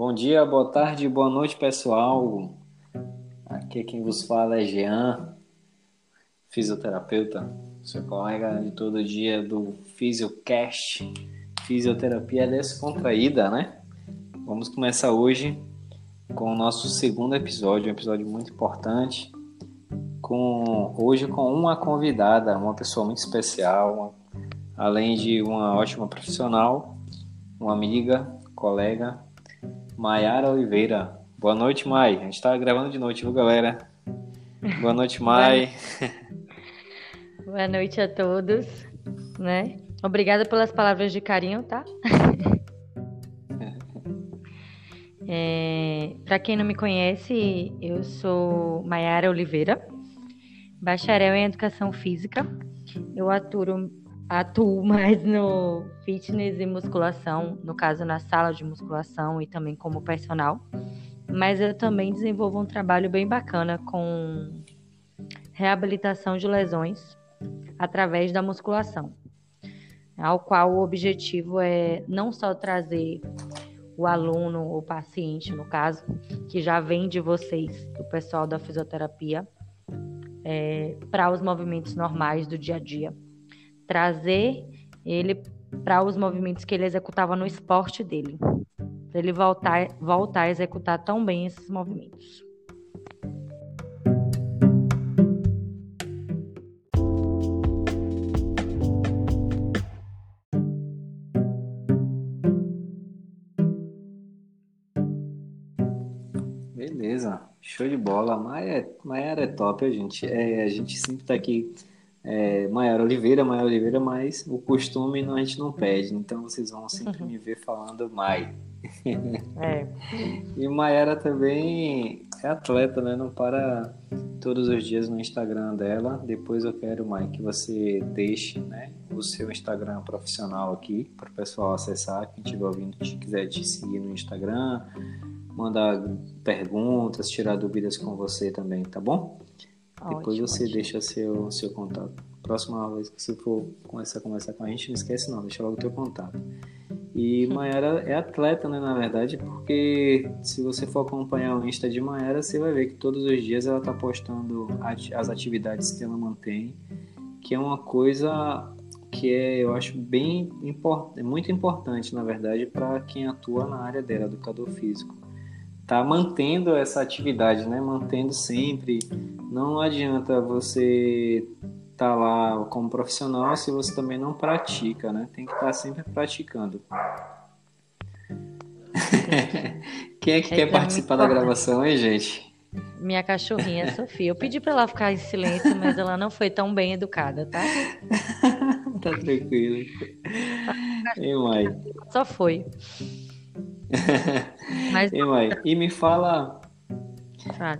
Bom dia, boa tarde, boa noite, pessoal. Aqui quem vos fala é Jean, fisioterapeuta, seu colega de todo dia do Fisiocast, fisioterapia descontraída, né? Vamos começar hoje com o nosso segundo episódio, um episódio muito importante, com hoje com uma convidada, uma pessoa muito especial, uma, além de uma ótima profissional, uma amiga, colega, Maiara Oliveira. Boa noite, Mai. A gente está gravando de noite, viu, galera? Boa noite, Mai. Boa noite a todos, né? Obrigada pelas palavras de carinho, tá? é, Para quem não me conhece, eu sou Maiara Oliveira, bacharel em Educação Física. Eu atuo, atuo mais no fitness e musculação, no caso na sala de musculação e também como personal. Mas eu também desenvolvo um trabalho bem bacana com reabilitação de lesões através da musculação, ao qual o objetivo é não só trazer o aluno ou paciente, no caso, que já vem de vocês, do pessoal da fisioterapia, é, para os movimentos normais do dia a dia. Trazer ele para os movimentos que ele executava no esporte dele, para ele voltar, voltar a executar tão bem esses movimentos. Beleza, show de bola. Maia, Maiara é top, a gente. É, a gente sempre tá aqui, é, Maiara Oliveira, Maiara Oliveira, mas o costume não, a gente não pede. Então vocês vão sempre me ver falando Mai. É. E Maiara também é atleta, né? Não para todos os dias no Instagram dela. Depois eu quero, Mai, que você deixe né, o seu Instagram profissional aqui para o pessoal acessar. Quem estiver ouvindo, se quiser te seguir no Instagram, mandar perguntas, tirar dúvidas com você também, tá bom? Ótimo, Depois você ótimo. deixa seu, seu contato. Próxima vez que você for começar a conversar com a gente, não esquece não, deixa logo o teu contato. E Mayara é atleta, né, na verdade, porque se você for acompanhar o Insta de Mayara, você vai ver que todos os dias ela tá postando as atividades que ela mantém, que é uma coisa que é, eu acho bem importante, muito importante, na verdade, para quem atua na área dela, educador físico. Tá mantendo essa atividade, né? Mantendo sempre. Não adianta você estar lá como profissional se você também não pratica, né? Tem que estar sempre praticando. Quem é que Isso quer é participar da gravação, hein, gente? Minha cachorrinha, Sofia. Eu pedi para ela ficar em silêncio, mas ela não foi tão bem educada, tá? Tá tranquilo. Ei, mãe. Só foi. Mas, Ei, mãe. E me fala,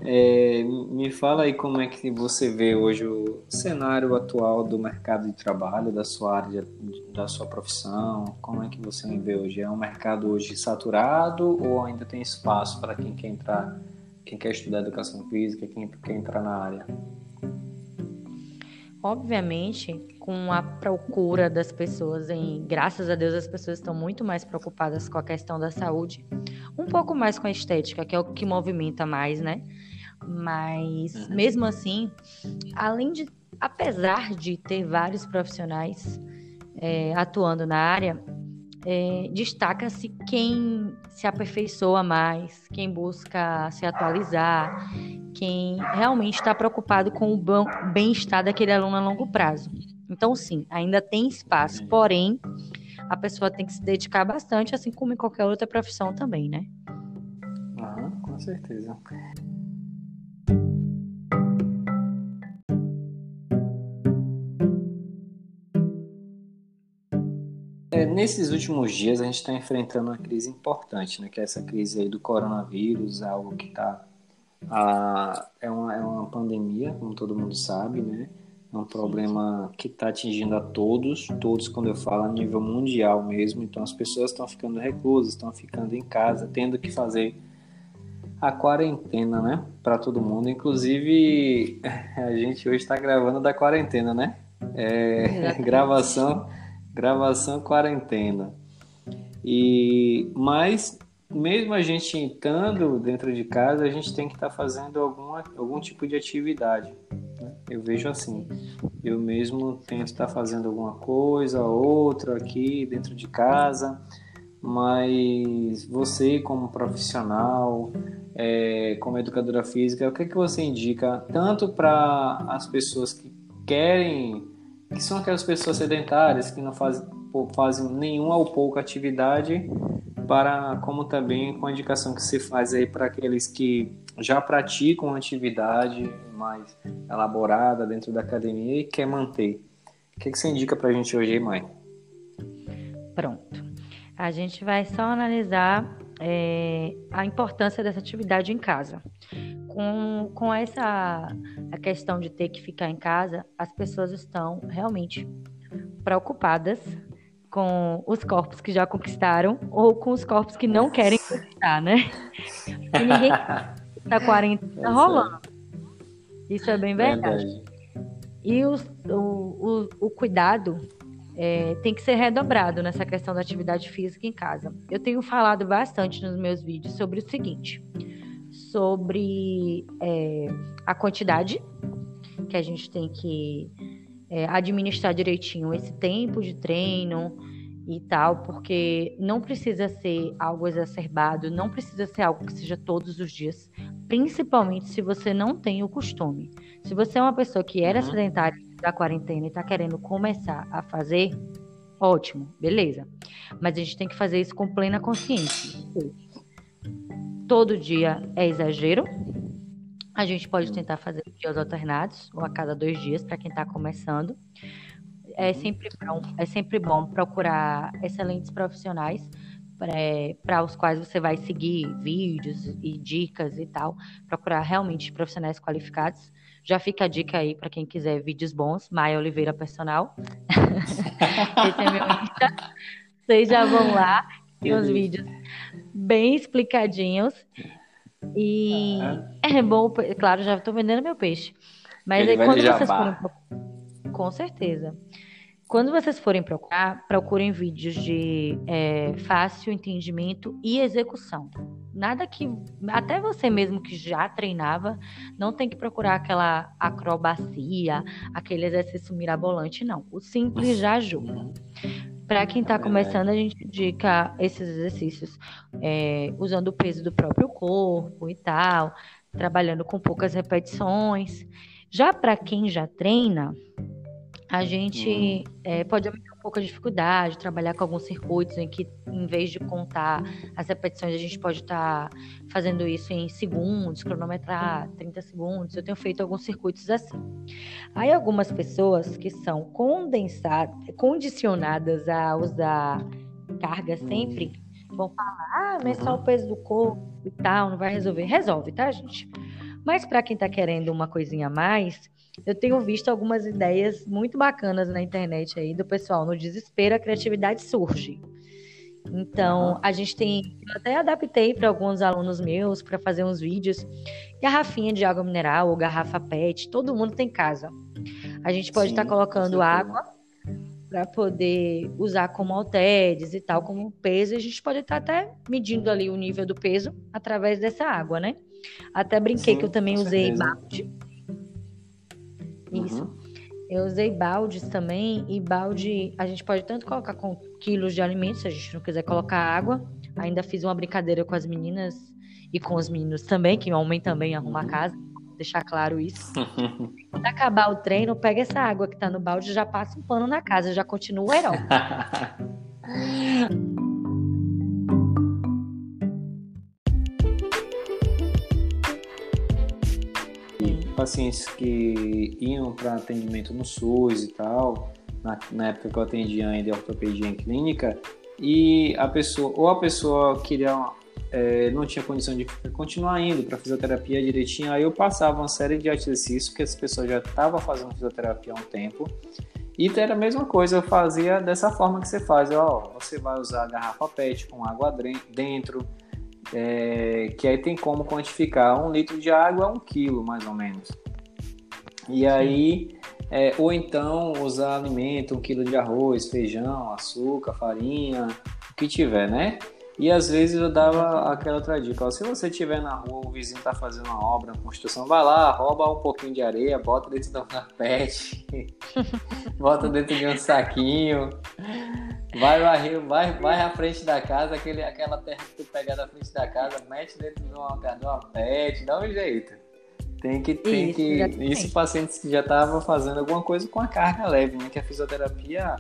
é, me fala aí como é que você vê hoje o cenário atual do mercado de trabalho, da sua área, da sua profissão. Como é que você vê hoje? É um mercado hoje saturado ou ainda tem espaço para quem quer entrar, quem quer estudar educação física, quem quer entrar na área? Obviamente, com a procura das pessoas em, graças a Deus, as pessoas estão muito mais preocupadas com a questão da saúde, um pouco mais com a estética, que é o que movimenta mais, né? Mas Uhum. mesmo assim, além de, apesar de ter vários profissionais é, atuando na área, é, destaca-se quem se aperfeiçoa mais, quem busca se atualizar, quem realmente está preocupado com o bem-estar daquele aluno a longo prazo. Então, sim, ainda tem espaço, porém, a pessoa tem que se dedicar bastante, assim como em qualquer outra profissão também, né? Aham, com certeza. É, nesses últimos dias a gente está enfrentando uma crise importante, né? Que é essa crise aí do coronavírus, algo que está é, uma, é uma pandemia, como todo mundo sabe, né? É um problema que está atingindo a todos, todos quando eu falo a nível mundial mesmo. Então as pessoas estão ficando reclusas, estão ficando em casa, tendo que fazer a quarentena, né? Para todo mundo. Inclusive, a gente hoje está gravando da quarentena, né? É, gravação, gravação quarentena. E mas mesmo a gente estando dentro de casa, a gente tem que estar tá fazendo alguma, algum tipo de atividade. Né? Eu vejo assim. Eu mesmo tento estar tá fazendo alguma coisa, outra aqui dentro de casa, mas você como profissional, é, como educadora física, o que, é que você indica tanto para as pessoas que querem, que são aquelas pessoas sedentárias que não fazem, fazem nenhuma ou pouca atividade, para como também com a indicação que se faz aí para aqueles que já praticam atividade mais elaborada dentro da academia e quer manter. O que, que você indica para a gente hoje, mãe? Pronto. A gente vai só analisar é, a importância dessa atividade em casa. Com, com essa a questão de ter que ficar em casa, as pessoas estão realmente preocupadas com os corpos que já conquistaram ou com os corpos que não querem conquistar, né? Porque ninguém tá quarentena é rolando. Isso é bem verdade. verdade. E o, o, o cuidado é, tem que ser redobrado nessa questão da atividade física em casa. Eu tenho falado bastante nos meus vídeos sobre o seguinte: sobre é, a quantidade que a gente tem que é, administrar direitinho esse tempo de treino e tal, porque não precisa ser algo exacerbado, não precisa ser algo que seja todos os dias, principalmente se você não tem o costume. Se você é uma pessoa que era uhum. sedentária da quarentena e está querendo começar a fazer, ótimo, beleza. Mas a gente tem que fazer isso com plena consciência. Todo dia é exagero. A gente pode tentar fazer dias alternados, ou a cada dois dias, para quem está começando. É sempre bom, é sempre bom procurar excelentes profissionais para os quais você vai seguir vídeos e dicas e tal, procurar realmente profissionais qualificados já fica a dica aí para quem quiser vídeos bons, Maia Oliveira Personal. Esse é meu Insta. Vocês já vão lá, tem uns vídeos bem explicadinhos. E é bom, claro, já estou vendendo meu peixe. Mas Ele aí quando vocês forem com certeza. Quando vocês forem procurar, procurem vídeos de é, fácil entendimento e execução. Nada que. Até você mesmo que já treinava, não tem que procurar aquela acrobacia, aquele exercício mirabolante, não. O simples já ajuda. Para quem está começando, a gente indica esses exercícios é, usando o peso do próprio corpo e tal, trabalhando com poucas repetições. Já para quem já treina, a gente é, pode aumentar um pouco a dificuldade, trabalhar com alguns circuitos em que, em vez de contar as repetições, a gente pode estar tá fazendo isso em segundos, cronometrar 30 segundos. Eu tenho feito alguns circuitos assim. Aí, algumas pessoas que são condensadas, condicionadas a usar carga sempre, vão falar: ah, mas só o peso do corpo e tal, não vai resolver. Resolve, tá, gente? Mas para quem está querendo uma coisinha a mais eu tenho visto algumas ideias muito bacanas na internet aí do pessoal. No desespero, a criatividade surge. Então, a gente tem. Eu até adaptei para alguns alunos meus para fazer uns vídeos. Garrafinha de água mineral ou garrafa PET, todo mundo tem casa. A gente pode estar tá colocando água para poder usar como halteres e tal, como peso. E a gente pode estar tá até medindo ali o nível do peso através dessa água, né? Até brinquei Sim, que eu também usei balde isso. Uhum. Eu usei baldes também, e balde a gente pode tanto colocar com quilos de alimentos, se a gente não quiser colocar água. Ainda fiz uma brincadeira com as meninas e com os meninos também, que o homem também arruma a uhum. casa, deixar claro isso. Quando acabar o treino, pega essa água que tá no balde, já passa um pano na casa, já continua o herói. pacientes que iam para atendimento no SUS e tal, na, na, época que eu atendia ainda ortopedia em clínica, e a pessoa, ou a pessoa queria, é, não tinha condição de continuar indo para fisioterapia direitinho, aí eu passava uma série de exercícios que essa pessoa já estava fazendo fisioterapia há um tempo, e era a mesma coisa, eu fazia dessa forma que você faz, ó, você vai usar a garrafa PET com água dentro, é, que aí tem como quantificar um litro de água a um quilo, mais ou menos. E aí, é, ou então usar alimento, um quilo de arroz, feijão, açúcar, farinha, o que tiver, né? E às vezes eu dava aquela outra dica, ó, se você estiver na rua, o vizinho tá fazendo uma obra, uma construção, vai lá, rouba um pouquinho de areia, bota dentro da carpete, bota dentro de um saquinho, vai varrer, vai, vai à frente da casa, aquele, aquela terra que tu pegar da frente da casa, mete dentro de uma, uma pet, dá um jeito. Tem que, tem Isso, que. Isso, pacientes que já estavam fazendo alguma coisa com a carga leve, né? Que a fisioterapia,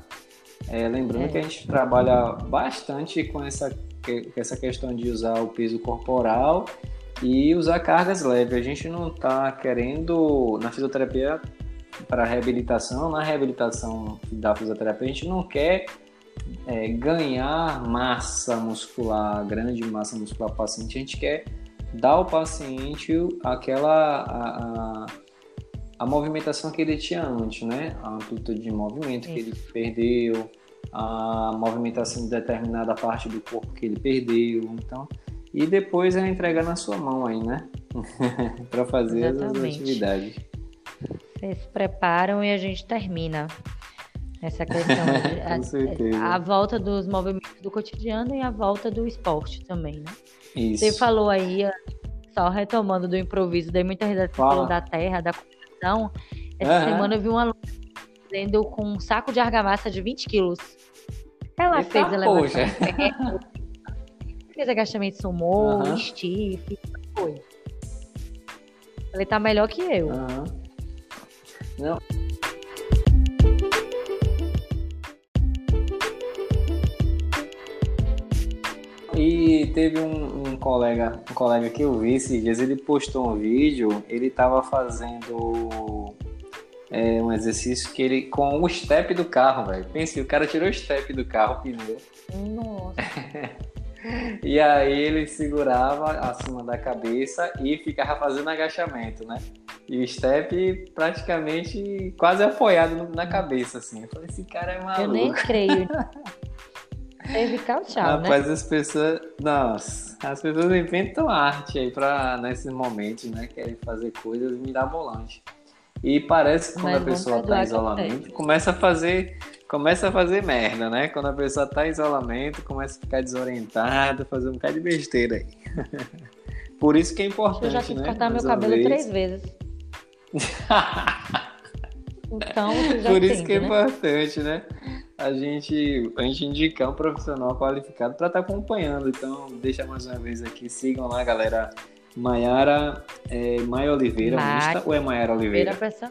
é, lembrando É. que a gente trabalha bastante com essa, com essa questão de usar o peso corporal e usar cargas leves. A gente não está querendo, na fisioterapia, para reabilitação, na reabilitação da fisioterapia, a gente não quer é, ganhar massa muscular, grande massa muscular paciente, a gente quer dar ao paciente aquela a, a, a movimentação que ele tinha antes, né? A amplitude de movimento que ele perdeu, a movimentação de determinada parte do corpo que ele perdeu, então e depois é entregar na sua mão aí, né? para fazer as Exatamente. atividades. Vocês se preparam e a gente termina essa questão de, a, a volta dos movimentos do cotidiano e a volta do esporte também, né? Isso. Você falou aí, só retomando do improviso, dei muita risada, falou da terra, da construção. Essa Aham. semana eu vi uma aluna fazendo com um saco de argamassa de 20 quilos. Ela Eita, fez elevação fez agachamento sumô, Aham. stiff, foi. Ele tá melhor que eu. Aham. Teve um, um colega, um colega que eu vi esses dias, ele postou um vídeo, ele estava fazendo é, um exercício que ele com o step do carro, velho. Pense, o cara tirou o step do carro, pneu. Nossa. E aí ele segurava acima da cabeça e ficava fazendo agachamento, né? E o step praticamente quase apoiado na cabeça, assim. Eu falei, esse cara é maluco. Eu nem creio. Cervical, tchau, né? Rapaz, as pessoas. Nossa, as pessoas inventam arte aí pra, nesses momentos, né? Querem fazer coisas mirabolantes. E parece que quando Mas a pessoa vamos tá em isolamento, começa a fazer. Começa a fazer merda, né? Quando a pessoa tá em isolamento, começa a ficar desorientada, fazer um bocado de besteira aí. Por isso que é importante, Eu já quis né? cortar meu Mais uma cabelo vez. três vezes. Então, já Por isso que é né? importante, né? A gente, a gente indicar um profissional qualificado para estar acompanhando. Então, deixa mais uma vez aqui, sigam lá, galera. Maiara, é, Maia Oliveira, Insta, ou é Maiara Oliveira Oliveira? Person...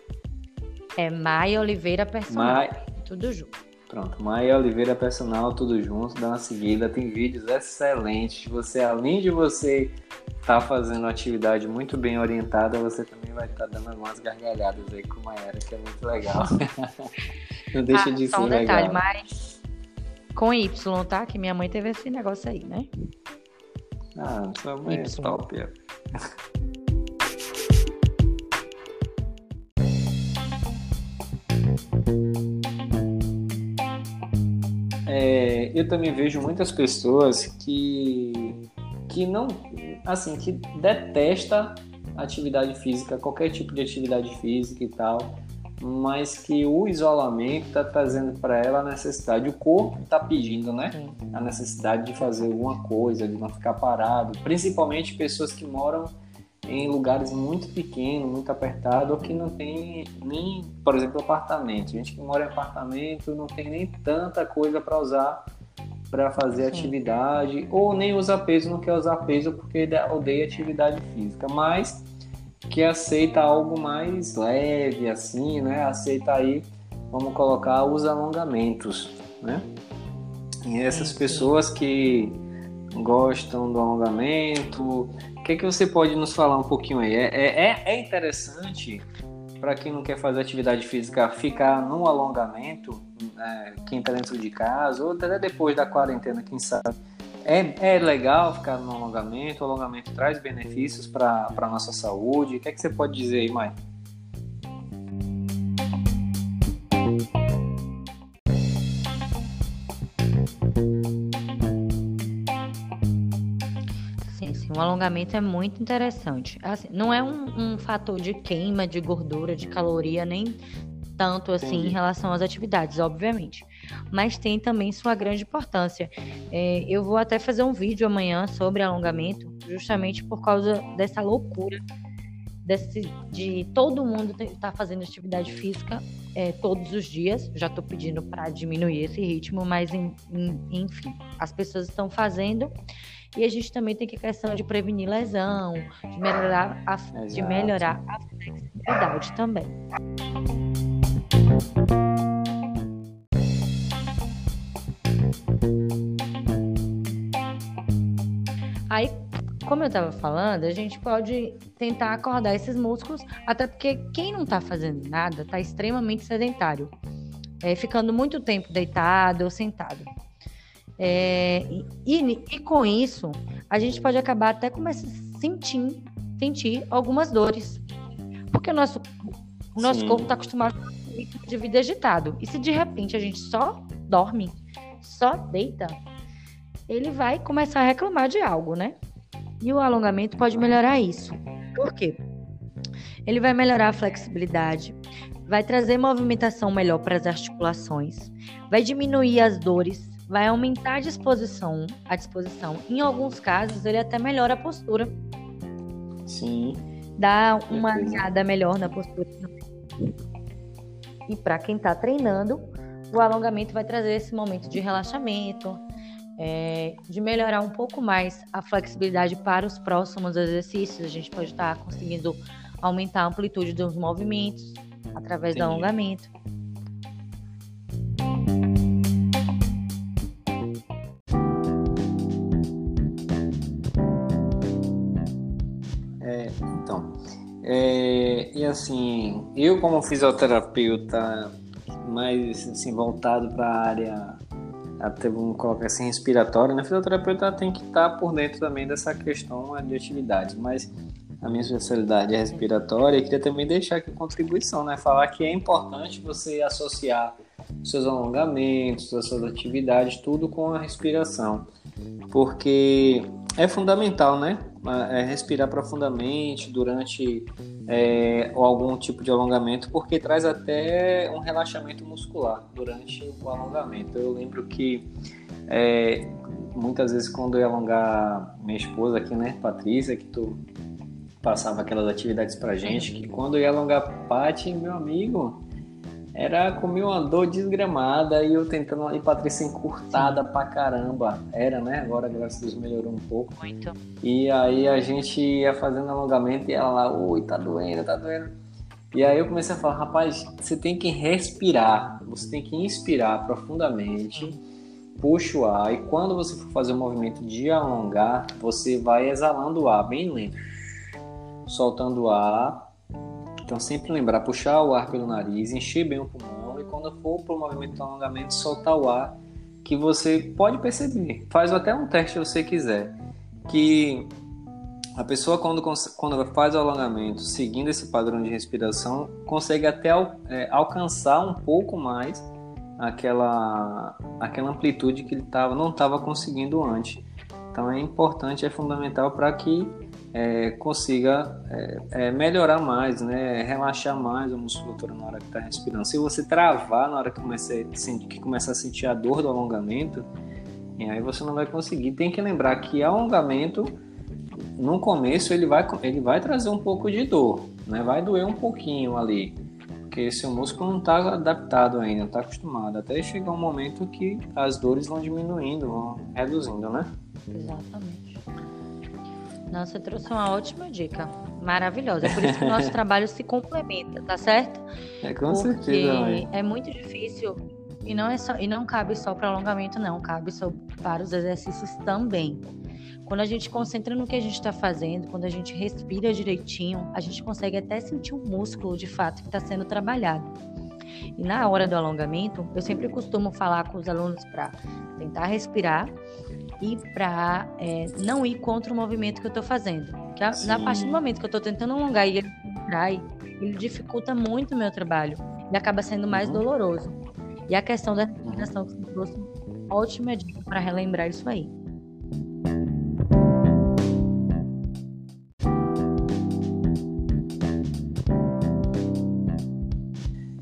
É Maia Oliveira Personal. Mai... Tudo junto. Pronto, Maia Oliveira Personal, tudo junto, dá uma seguida. Tem vídeos excelentes. Você, além de você estar fazendo uma atividade muito bem orientada, você também vai estar dando algumas gargalhadas aí com Maiara, que é muito legal. Não deixa Ah, de só ser um detalhe, legal. mas com Y, tá? Que minha mãe teve esse negócio aí, né? Ah, sua mãe é Y. top. É. Eu também vejo muitas pessoas que, que não, assim, que detesta atividade física, qualquer tipo de atividade física e tal, mas que o isolamento está trazendo para ela a necessidade, o corpo está pedindo, né? A necessidade de fazer alguma coisa, de não ficar parado, principalmente pessoas que moram em lugares muito pequenos, muito apertados, ou que não tem nem, por exemplo, apartamento. Gente que mora em apartamento não tem nem tanta coisa para usar para fazer Sim. atividade, ou nem usa peso, não quer usar peso porque odeia atividade física, mas que aceita algo mais leve, assim, né? Aceita aí, vamos colocar, os alongamentos, né? E essas pessoas que gostam do alongamento, que, que você pode nos falar um pouquinho aí? É, é, é interessante para quem não quer fazer atividade física ficar no alongamento, né, quem está dentro de casa, ou até depois da quarentena, quem sabe. É, é legal ficar no alongamento, o alongamento traz benefícios para a nossa saúde. O que, é que você pode dizer aí, Mai? Alongamento é muito interessante. Assim, não é um, um fator de queima de gordura, de caloria, nem tanto assim Entendi. em relação às atividades, obviamente. mas tem também sua grande importância. É, eu vou até fazer um vídeo amanhã sobre alongamento, justamente por causa dessa loucura desse, de todo mundo estar tá fazendo atividade física é, todos os dias. Já estou pedindo para diminuir esse ritmo, mas em, em, enfim, as pessoas estão fazendo. E a gente também tem que questão de prevenir lesão, de melhorar a, de melhorar a flexibilidade também. Aí, como eu estava falando, a gente pode tentar acordar esses músculos, até porque quem não está fazendo nada está extremamente sedentário, é, ficando muito tempo deitado ou sentado. É, e, e, com isso, a gente pode acabar até começando a sentir, sentir algumas dores. Porque o nosso, o nosso corpo está acostumado com ritmo de vida agitado. E se de repente a gente só dorme, só deita, ele vai começar a reclamar de algo, né? E o alongamento pode melhorar isso. Por quê? Ele vai melhorar a flexibilidade, vai trazer movimentação melhor para as articulações, vai diminuir as dores vai aumentar a disposição, a disposição. Em alguns casos, ele até melhora a postura. Sim. Dá uma alinhada melhor na postura E para quem está treinando, o alongamento vai trazer esse momento de relaxamento, é, de melhorar um pouco mais a flexibilidade para os próximos exercícios. A gente pode estar tá conseguindo aumentar a amplitude dos movimentos através Sim. do alongamento. Assim, eu como fisioterapeuta mais assim, voltado para a área, até vamos colocar assim, respiratória, né? Fisioterapeuta tem que estar tá por dentro também dessa questão de atividade, mas a minha especialidade é respiratória e queria também deixar aqui contribuição, né? Falar que é importante você associar seus alongamentos, as suas atividades, tudo com a respiração, porque é fundamental, né? É respirar profundamente durante é, algum tipo de alongamento, porque traz até um relaxamento muscular durante o alongamento. Eu lembro que é, muitas vezes quando eu ia alongar minha esposa aqui, né, Patrícia, que tu passava aquelas atividades pra gente, que quando eu ia alongar Paty, meu amigo, era comer uma dor desgramada e eu tentando e Patrícia encurtada pra caramba. Era, né? Agora, graças a Deus, melhorou um pouco. Muito. E aí a gente ia fazendo alongamento e ela lá, ui, tá doendo, tá doendo. E aí eu comecei a falar, rapaz, você tem que respirar, você tem que inspirar profundamente, puxa o ar, e quando você for fazer o movimento de alongar, você vai exalando o ar bem lento, soltando o ar então sempre lembrar, puxar o ar pelo nariz, encher bem o pulmão e quando for para o movimento de alongamento, soltar o ar que você pode perceber. Faz até um teste se você quiser. Que a pessoa quando, quando faz o alongamento, seguindo esse padrão de respiração, consegue até é, alcançar um pouco mais aquela, aquela amplitude que ele tava, não estava conseguindo antes. Então é importante, é fundamental para que é, consiga é, é, melhorar mais, né? relaxar mais a musculatura na hora que está respirando. Se você travar na hora que começa, a, que começa a sentir a dor do alongamento, aí você não vai conseguir. Tem que lembrar que alongamento, no começo, ele vai, ele vai trazer um pouco de dor, né? vai doer um pouquinho ali, porque seu músculo não está adaptado ainda, não está acostumado. Até chegar um momento que as dores vão diminuindo, vão reduzindo, né? Exatamente. Você trouxe uma ótima dica. Maravilhosa. É por isso que o nosso trabalho se complementa, tá certo? É com Porque certeza. Mãe. É muito difícil e não é só e não cabe só para alongamento, não. Cabe só para os exercícios também. Quando a gente concentra no que a gente está fazendo, quando a gente respira direitinho, a gente consegue até sentir o músculo de fato que está sendo trabalhado. E na hora do alongamento, eu sempre costumo falar com os alunos para tentar respirar e para é, não ir contra o movimento que eu estou fazendo. Porque a, na partir do momento que eu estou tentando alongar e ele trai, ele dificulta muito o meu trabalho e acaba sendo mais uhum. doloroso. E a questão da respiração que você trouxe, ótima dica para relembrar isso aí.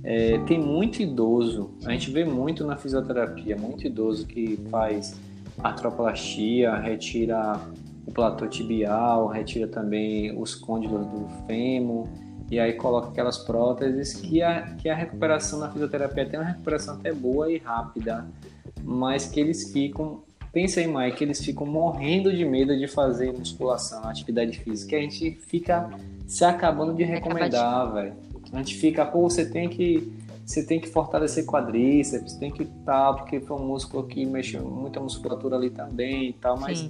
É, tem muito idoso, a gente vê muito na fisioterapia, muito idoso que faz artroplastia, retira o platô tibial, retira também os côndilos do fêmur, e aí coloca aquelas próteses que a, que a recuperação na fisioterapia tem uma recuperação até boa e rápida, mas que eles ficam, pensa aí, Mike, que eles ficam morrendo de medo de fazer musculação, atividade física, a gente fica se acabando de recomendar, velho. A gente fica, pô, você tem que você tem que fortalecer quadríceps, tem que tal, porque foi um músculo que mexe muita musculatura ali também e tal, mas Sim.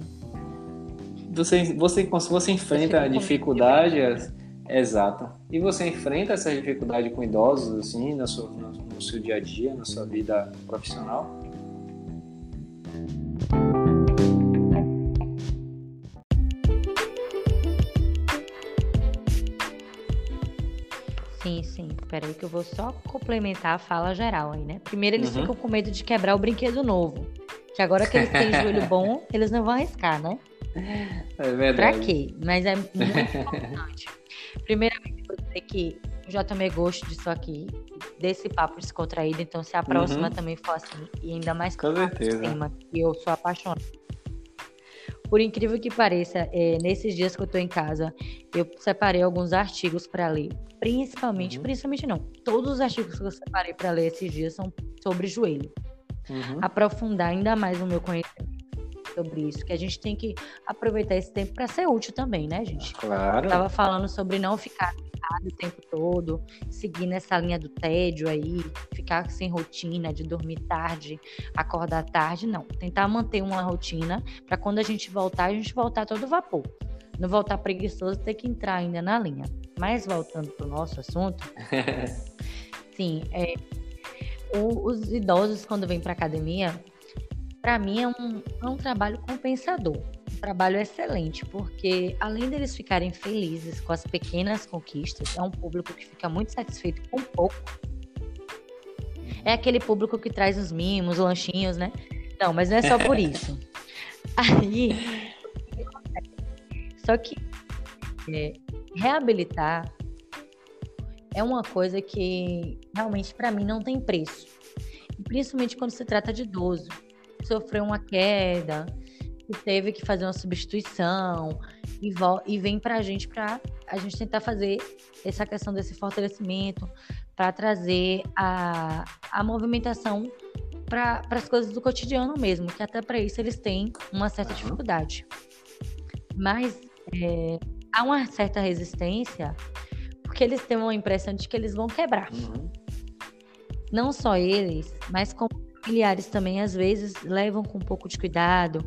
você, você, você enfrenta dificuldades, exato, e você enfrenta essa dificuldade com idosos, assim, no seu, no, no seu dia a dia, na sua vida profissional? Sim, sim. Peraí que eu vou só complementar a fala geral aí, né? Primeiro eles uhum. ficam com medo de quebrar o brinquedo novo. Que agora que eles têm joelho bom, eles não vão arriscar, né? É verdade. Pra quê? Mas é muito importante. Primeiramente, vou dizer que já tomei gosto disso aqui, desse papo descontraído, então se a próxima uhum. também for assim, e ainda mais com certeza. tema, que eu sou apaixonada por incrível que pareça, é, nesses dias que eu tô em casa, eu separei alguns artigos para ler. Principalmente, uhum. principalmente não. Todos os artigos que eu separei para ler esses dias são sobre joelho. Uhum. Aprofundar ainda mais o meu conhecimento sobre isso, que a gente tem que aproveitar esse tempo para ser útil também, né, gente? Claro. Eu tava falando sobre não ficar o tempo todo, seguir nessa linha do tédio aí, ficar sem rotina, de dormir tarde, acordar tarde, não. Tentar manter uma rotina para quando a gente voltar, a gente voltar todo vapor. Não voltar preguiçoso, ter que entrar ainda na linha. Mas voltando para o nosso assunto, sim, é, o, os idosos quando vêm para academia, para mim é um, é um trabalho compensador trabalho excelente, porque além deles ficarem felizes com as pequenas conquistas, é um público que fica muito satisfeito com pouco. É aquele público que traz os mimos, lanchinhos, né? Não, mas não é só por isso. Aí, só que é, reabilitar é uma coisa que realmente para mim não tem preço. Principalmente quando se trata de idoso. Sofreu uma queda, que teve que fazer uma substituição e, e vem para a gente para a gente tentar fazer essa questão desse fortalecimento, para trazer a, a movimentação para as coisas do cotidiano mesmo, que até para isso eles têm uma certa dificuldade. Mas é, há uma certa resistência, porque eles têm uma impressão de que eles vão quebrar. Uhum. Não só eles, mas como familiares também, às vezes, levam com um pouco de cuidado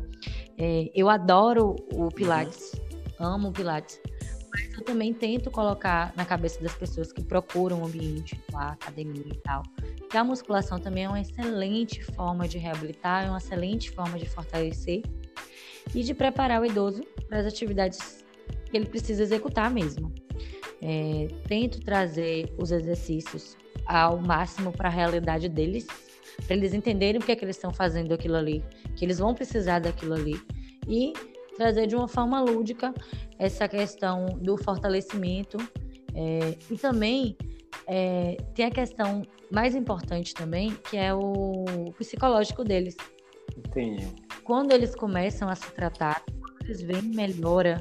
é, eu adoro o Pilates, uhum. amo o Pilates, mas eu também tento colocar na cabeça das pessoas que procuram um ambiente, a academia e tal, que a musculação também é uma excelente forma de reabilitar, é uma excelente forma de fortalecer e de preparar o idoso para as atividades que ele precisa executar mesmo. É, tento trazer os exercícios ao máximo para a realidade deles, para eles entenderem o que é que eles estão fazendo aquilo ali, que eles vão precisar daquilo ali e trazer de uma forma lúdica essa questão do fortalecimento é, e também é, tem a questão mais importante também que é o psicológico deles. Entendi. Quando eles começam a se tratar, quando eles veem melhora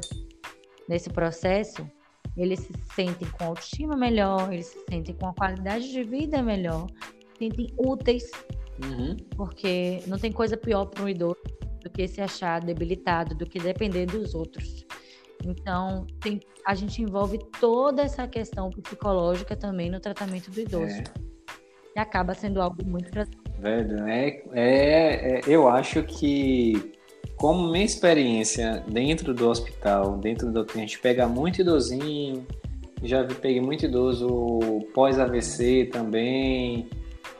nesse processo, eles se sentem com autoestima melhor, eles se sentem com a qualidade de vida melhor, sentem úteis Uhum. Porque não tem coisa pior para um idoso do que se achar debilitado, do que depender dos outros. Então, tem, a gente envolve toda essa questão psicológica também no tratamento do idoso. É. E acaba sendo algo muito Velho, é, é, é, eu acho que, como minha experiência dentro do hospital, dentro do. A gente pega muito idosinho, já peguei muito idoso pós-AVC também,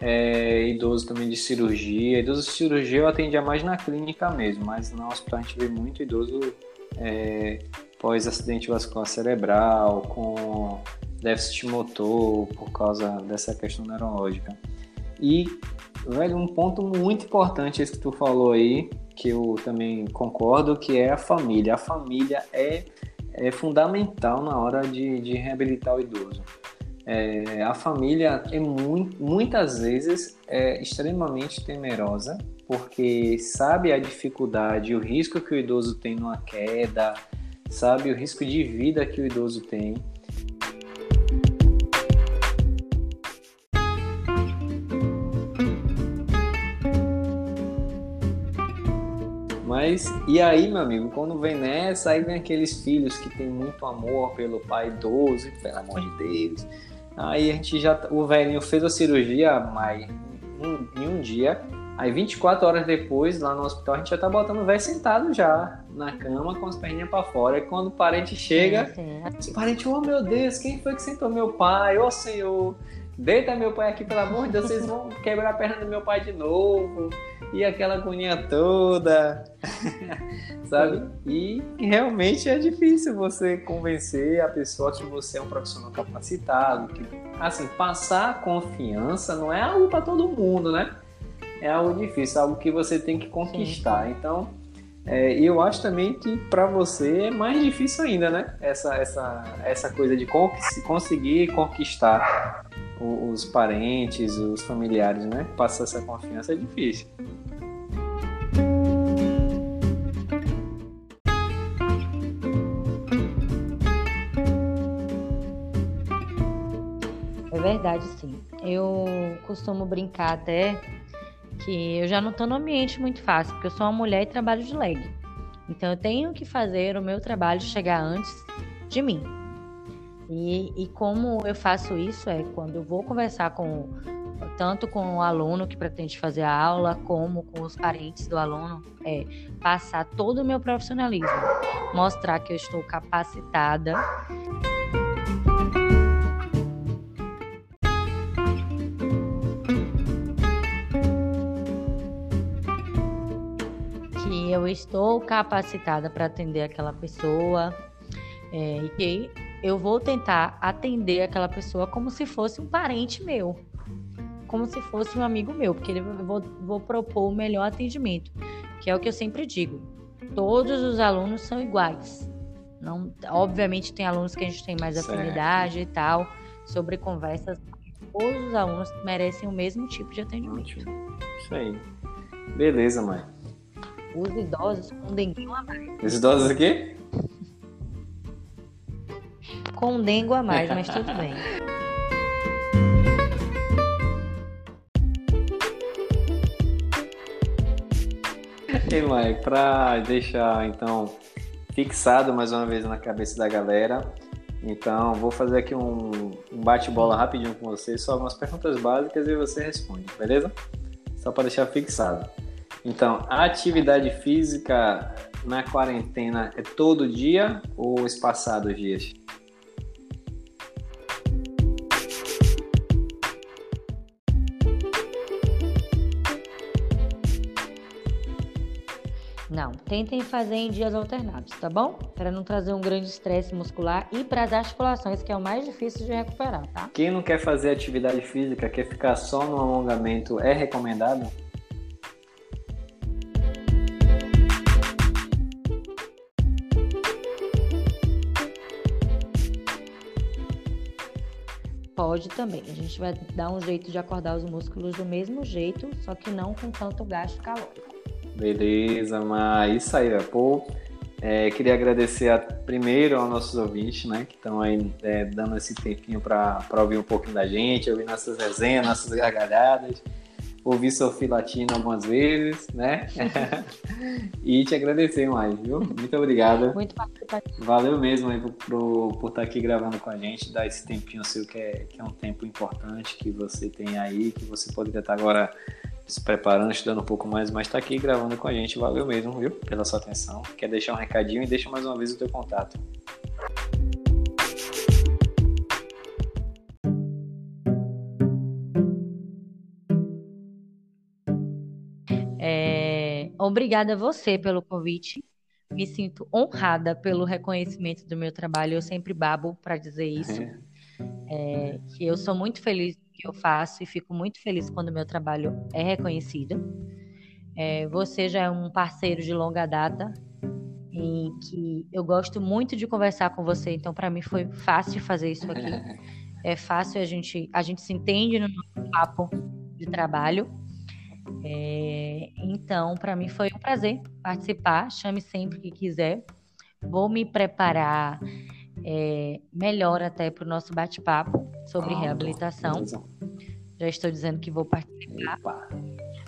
é, idoso também de cirurgia. Idoso de cirurgia eu atendia mais na clínica mesmo, mas no hospital a gente vê muito idoso é, pós-acidente vascular cerebral, com déficit motor por causa dessa questão neurológica. E, velho, um ponto muito importante esse que tu falou aí, que eu também concordo, que é a família. A família é, é fundamental na hora de, de reabilitar o idoso É, a família é muito, muitas vezes é extremamente temerosa porque sabe a dificuldade, o risco que o idoso tem numa queda, sabe o risco de vida que o idoso tem. Mas, e aí, meu amigo, quando vem nessa, aí vem aqueles filhos que têm muito amor pelo pai idoso, pelo amor de Deus. Aí a gente já, o velhinho fez a cirurgia, mas em um dia, aí 24 horas depois, lá no hospital, a gente já tá botando o velho sentado já, na cama, com as perninhas para fora. E quando o parente chega, o parente, oh meu Deus, quem foi que sentou meu pai? Ô oh, senhor, deita meu pai aqui, pelo amor de Deus, vocês vão quebrar a perna do meu pai de novo e aquela agonia toda, sabe? E realmente é difícil você convencer a pessoa que você é um profissional capacitado, que, assim, passar confiança não é algo para todo mundo, né? É algo difícil, algo que você tem que conquistar. Então, é, eu acho também que para você é mais difícil ainda, né? Essa, essa, essa coisa de conseguir conquistar os parentes, os familiares, né? Passar essa confiança é difícil. É verdade, sim. Eu costumo brincar até que eu já não estou no ambiente muito fácil, porque eu sou uma mulher e trabalho de leg. Então eu tenho que fazer o meu trabalho chegar antes de mim. E, e como eu faço isso é quando eu vou conversar com tanto com o aluno que pretende fazer a aula, como com os parentes do aluno, é passar todo o meu profissionalismo, mostrar que eu estou capacitada. Que eu estou capacitada para atender aquela pessoa é, e que eu vou tentar atender aquela pessoa como se fosse um parente meu, como se fosse um amigo meu, porque eu vou, vou propor o melhor atendimento, que é o que eu sempre digo. Todos os alunos são iguais. Não, obviamente tem alunos que a gente tem mais certo. afinidade e tal, sobre conversas. Todos os alunos merecem o mesmo tipo de atendimento. Isso aí. Beleza, mãe. Os idosos com dengue a mais. Os idosos aqui? Com um dengo a mais, mas tudo bem. E Mike, para deixar então fixado mais uma vez na cabeça da galera, então vou fazer aqui um, um bate-bola rapidinho com você, só algumas perguntas básicas e você responde, beleza? Só para deixar fixado. Então, a atividade física na quarentena é todo dia ou espaçados dias? Não, tentem fazer em dias alternados, tá bom? Para não trazer um grande estresse muscular e para as articulações, que é o mais difícil de recuperar, tá? Quem não quer fazer atividade física, quer ficar só no alongamento, é recomendado? Pode também. A gente vai dar um jeito de acordar os músculos do mesmo jeito, só que não com tanto gasto calórico. Beleza, mas isso aí, pô. É, queria agradecer a, primeiro aos nossos ouvintes, né, que estão aí é, dando esse tempinho para ouvir um pouquinho da gente, ouvir nossas resenhas, nossas gargalhadas, ouvir Sofia Latino algumas vezes, né? e te agradecer mais, viu? Muito obrigado. Muito participativo. Valeu mesmo aí por, por, por, estar aqui gravando com a gente, dar esse tempinho seu que é, que é um tempo importante que você tem aí, que você poderia estar agora se preparando, estudando um pouco mais, mas está aqui gravando com a gente. Valeu mesmo, viu? Pela sua atenção. Quer deixar um recadinho e deixa mais uma vez o teu contato. É, obrigada a você pelo convite. Me sinto honrada pelo reconhecimento do meu trabalho. Eu sempre babo para dizer isso. É, que eu sou muito feliz que eu faço e fico muito feliz quando meu trabalho é reconhecido. É, você já é um parceiro de longa data em que eu gosto muito de conversar com você, então para mim foi fácil fazer isso aqui. é fácil a gente, a gente se entende no nosso papo de trabalho. É, então, para mim foi um prazer participar. Chame sempre que quiser. Vou me preparar é, melhor até para o nosso bate-papo sobre ah, reabilitação. Já estou dizendo que vou participar. Opa.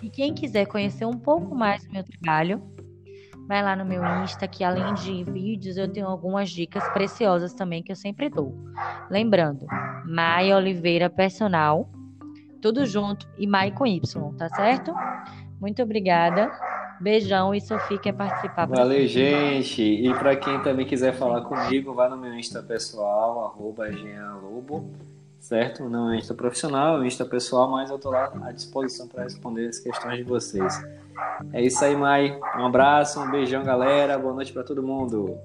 E quem quiser conhecer um pouco mais do meu trabalho, vai lá no meu Insta, que além de vídeos, eu tenho algumas dicas preciosas também que eu sempre dou. Lembrando, Maia Oliveira Personal, tudo junto, e Mai com Y, tá certo? Muito obrigada. Beijão e Sofia quer participar. Valeu, gente. E para quem também quiser falar comigo, vá no meu Insta pessoal, arroba Lobo, certo? Não é Insta profissional, é Insta pessoal, mas eu tô lá à disposição para responder as questões de vocês. É isso aí, Mai. Um abraço, um beijão, galera. Boa noite para todo mundo.